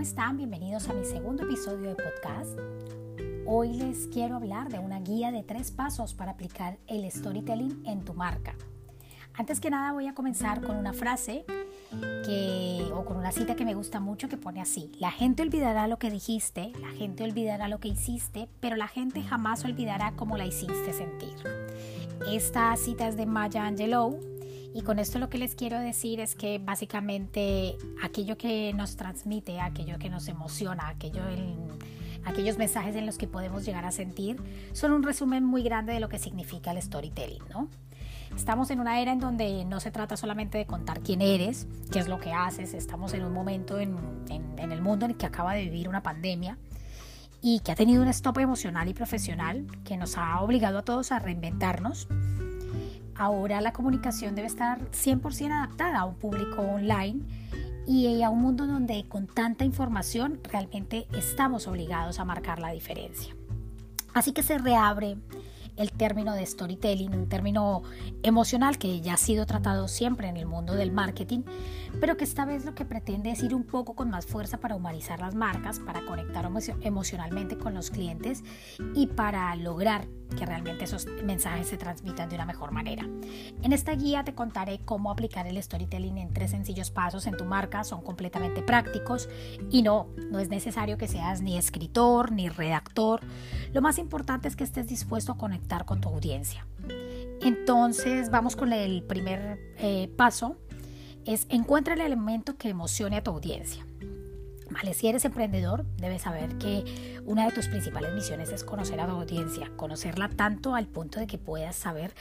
¿cómo están? Bienvenidos a mi segundo episodio de podcast. Hoy les quiero hablar de una guía de tres pasos para aplicar el storytelling en tu marca. Antes que nada voy a comenzar con una frase que, o con una cita que me gusta mucho que pone así, la gente olvidará lo que dijiste, la gente olvidará lo que hiciste, pero la gente jamás olvidará cómo la hiciste sentir. Esta cita es de Maya Angelou y con esto lo que les quiero decir es que básicamente aquello que nos transmite, aquello que nos emociona, aquello aquellos mensajes en los que podemos llegar a sentir, son un resumen muy grande de lo que significa el storytelling, ¿no? Estamos en una era en donde no se trata solamente de contar quién eres, qué es lo que haces, estamos en un momento en, en el mundo en el que acaba de vivir una pandemia y que ha tenido un stop emocional y profesional que nos ha obligado a todos a reinventarnos Ahora la comunicación debe estar 100% adaptada a un público online y a un mundo donde con tanta información realmente estamos obligados a marcar la diferencia. Así que se reabre el término de storytelling, un término emocional que ya ha sido tratado siempre en el mundo del marketing, pero que esta vez lo que pretende es ir un poco con más fuerza para humanizar las marcas, para conectar emocionalmente con los clientes y para lograr que realmente esos mensajes se transmitan de una mejor manera. En esta guía te contaré cómo aplicar el storytelling en tres sencillos pasos en tu marca, son completamente prácticos y no, no es necesario que seas ni escritor ni redactor, lo más importante es que estés dispuesto a conectar con tu audiencia. Entonces vamos con el primer eh, paso, es encuentra el elemento que emocione a tu audiencia. Vale, si eres emprendedor, debes saber que una de tus principales misiones es conocer a tu audiencia, conocerla tanto al punto de que puedas saber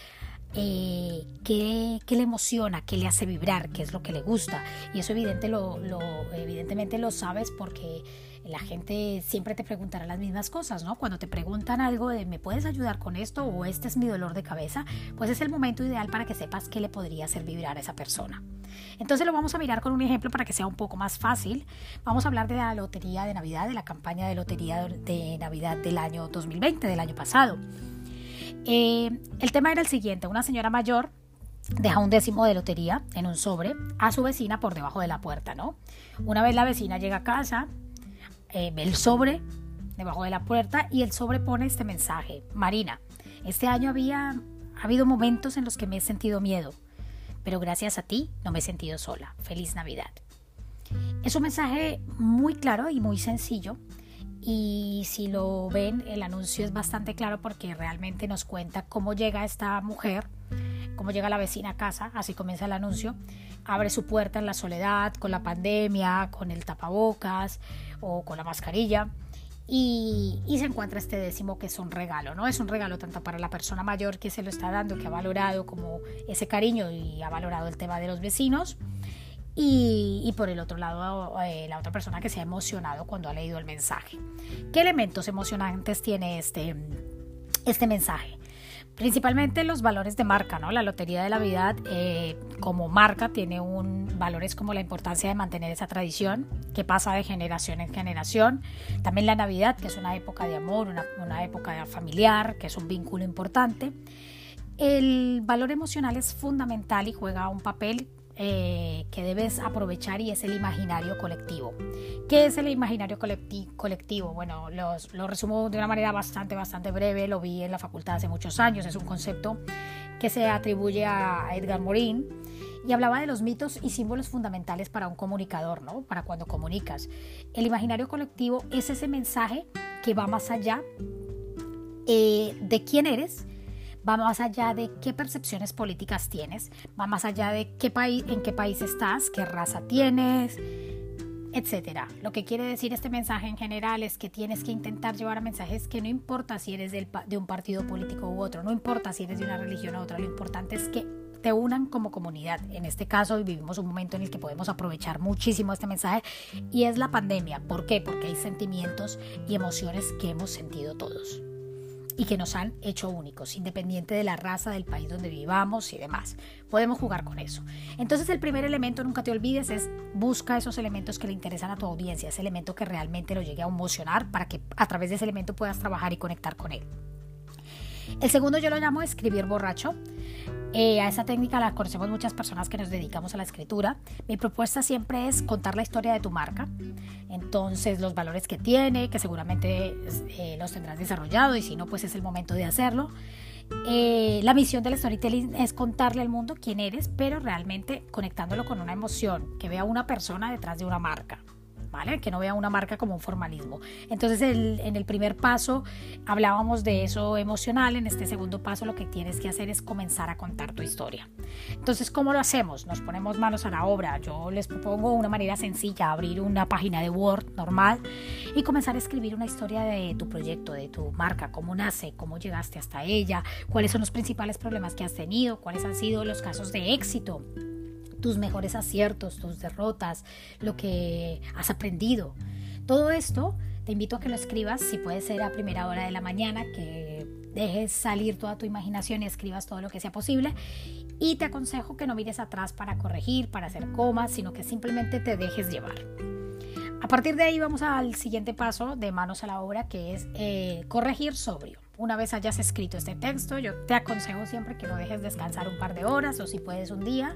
eh, qué, le emociona, qué le hace vibrar, qué es lo que le gusta. Y eso evidentemente lo sabes porque la gente siempre te preguntará las mismas cosas, ¿no? Cuando te preguntan algo de ¿me puedes ayudar con esto? o este es mi dolor de cabeza, pues es el momento ideal para que sepas qué le podría hacer vibrar a esa persona. Entonces lo vamos a mirar con un ejemplo para que sea un poco más fácil. Vamos a hablar de la lotería de Navidad, de la campaña de lotería de Navidad del año 2020, del año pasado. Eh, el tema era el siguiente, una señora mayor deja un décimo de lotería en un sobre a su vecina por debajo de la puerta, ¿no? Una vez la vecina llega a casa, eh, ve el sobre debajo de la puerta y el sobre pone este mensaje, Marina, este año había ha habido momentos en los que me he sentido miedo, pero gracias a ti no me he sentido sola. Feliz Navidad. Es un mensaje muy claro y muy sencillo y si lo ven, el anuncio es bastante claro porque realmente nos cuenta cómo llega esta mujer, cómo llega la vecina a casa, así comienza el anuncio, abre su puerta en la soledad, con la pandemia, con el tapabocas o con la mascarilla. Y, y, se encuentra este décimo que es un regalo, ¿no? Es un regalo tanto para la persona mayor que se lo está dando, que ha valorado como ese cariño y ha valorado el tema de los vecinos, y, por el otro lado eh, la otra persona que se ha emocionado cuando ha leído el mensaje. ¿Qué elementos emocionantes tiene este, este mensaje? Principalmente los valores de marca, ¿no? La Lotería de la Vida eh, como marca tiene un, valores como la importancia de mantener esa tradición que pasa de generación en generación. También la Navidad, que es una época de amor, una, una época familiar, que es un vínculo importante. El valor emocional es fundamental y juega un papel eh, que debes aprovechar y es el imaginario colectivo. ¿Qué es el imaginario colectivo? Bueno, lo resumo de una manera bastante, bastante breve, lo vi en la facultad hace muchos años, es un concepto que se atribuye a Edgar Morin y hablaba de los mitos y símbolos fundamentales para un comunicador, ¿no? Para cuando comunicas. El imaginario colectivo es ese mensaje que va más allá eh, de quién eres va más allá de qué percepciones políticas tienes, va más allá de qué país, en qué país estás, qué raza tienes, etcétera. Lo que quiere decir este mensaje en general es que tienes que intentar llevar mensajes que no importa si eres de un partido político u otro, no importa si eres de una religión u otra, lo importante es que te unan como comunidad. En este caso vivimos un momento en el que podemos aprovechar muchísimo este mensaje y es la pandemia. ¿Por qué? Porque hay sentimientos y emociones que hemos sentido todos y que nos han hecho únicos, independiente de la raza, del país donde vivamos y demás. Podemos jugar con eso. Entonces el primer elemento, nunca te olvides, es busca esos elementos que le interesan a tu audiencia, ese elemento que realmente lo llegue a emocionar para que a través de ese elemento puedas trabajar y conectar con él. El segundo yo lo llamo escribir borracho. Eh, a esa técnica la conocemos muchas personas que nos dedicamos a la escritura. Mi propuesta siempre es contar la historia de tu marca. Entonces, los valores que tiene, que seguramente eh, los tendrás desarrollado y si no, pues es el momento de hacerlo. Eh, la misión del storytelling es contarle al mundo quién eres, pero realmente conectándolo con una emoción, que vea una persona detrás de una marca. ¿Vale? Que no vea una marca como un formalismo. Entonces, en el primer paso hablábamos de eso emocional, en este segundo paso lo que tienes que hacer es comenzar a contar tu historia. Entonces, ¿cómo lo hacemos? Nos ponemos manos a la obra. Yo les propongo una manera sencilla, abrir una página de Word normal y comenzar a escribir una historia de tu proyecto, de tu marca, cómo nace, cómo llegaste hasta ella, cuáles son los principales problemas que has tenido, cuáles han sido los casos de éxito tus mejores aciertos, tus derrotas, lo que has aprendido. Todo esto te invito a que lo escribas, si puede ser a primera hora de la mañana, que dejes salir toda tu imaginación y escribas todo lo que sea posible. Y te aconsejo que no mires atrás para corregir, para hacer comas, sino que simplemente te dejes llevar. A partir de ahí vamos al siguiente paso de manos a la obra, que es eh, corregir sobrio. Una vez hayas escrito este texto, yo te aconsejo siempre que lo dejes descansar un par de horas o si puedes un día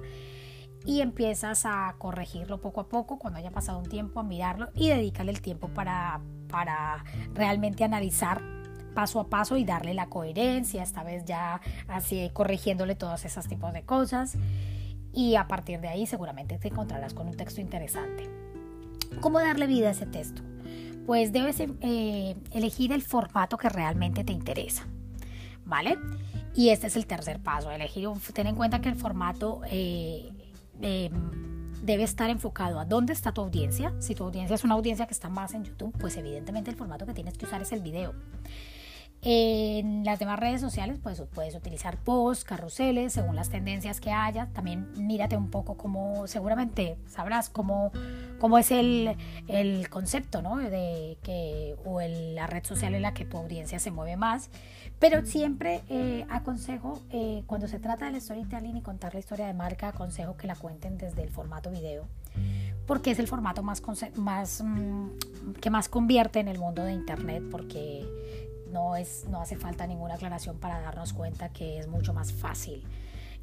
y empiezas a corregirlo poco a poco cuando haya pasado un tiempo, a mirarlo y dedicarle el tiempo para, para realmente analizar paso a paso y darle la coherencia, esta vez ya así corrigiéndole todos esos tipos de cosas y a partir de ahí seguramente te encontrarás con un texto interesante. ¿Cómo darle vida a ese texto? Pues debes eh, elegir el formato que realmente te interesa, ¿vale? Y este es el tercer paso, elegir, ten en cuenta que el formato eh, Em, debe estar enfocado a dónde está tu audiencia. Si tu audiencia es una audiencia que está más en YouTube, pues evidentemente el formato que tienes que usar es el video. En las demás redes sociales pues puedes utilizar posts, carruseles, según las tendencias que haya. También mírate un poco cómo, seguramente sabrás cómo, cómo es el, el concepto, ¿no? De que, o el, la red social en la que tu audiencia se mueve más. Pero siempre eh, aconsejo, eh, cuando se trata del storytelling y contar la historia de marca, aconsejo que la cuenten desde el formato video porque es el formato más, más mm, que más convierte en el mundo de internet porque no, es, no hace falta ninguna aclaración para darnos cuenta que es mucho más fácil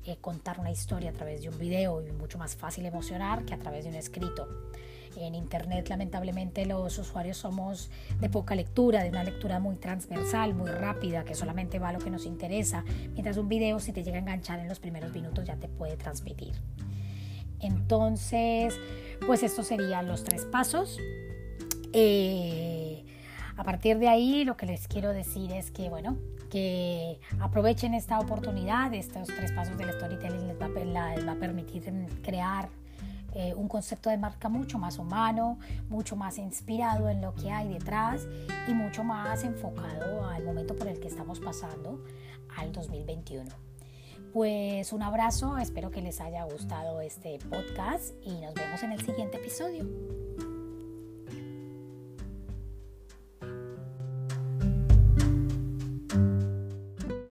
eh, contar una historia a través de un video y mucho más fácil emocionar que a través de un escrito. En Internet lamentablemente los usuarios somos de poca lectura, de una lectura muy transversal, muy rápida, que solamente va a lo que nos interesa, mientras un video si te llega a enganchar en los primeros minutos ya te puede transmitir. Entonces, pues estos serían los tres pasos. Eh, a partir de ahí, lo que les quiero decir es que, bueno, que aprovechen esta oportunidad, estos tres pasos del storytelling les va, les va a permitir crear eh, un concepto de marca mucho más humano, mucho más inspirado en lo que hay detrás y mucho más enfocado al momento por el que estamos pasando, al 2021. Pues un abrazo, espero que les haya gustado este podcast y nos vemos en el siguiente episodio.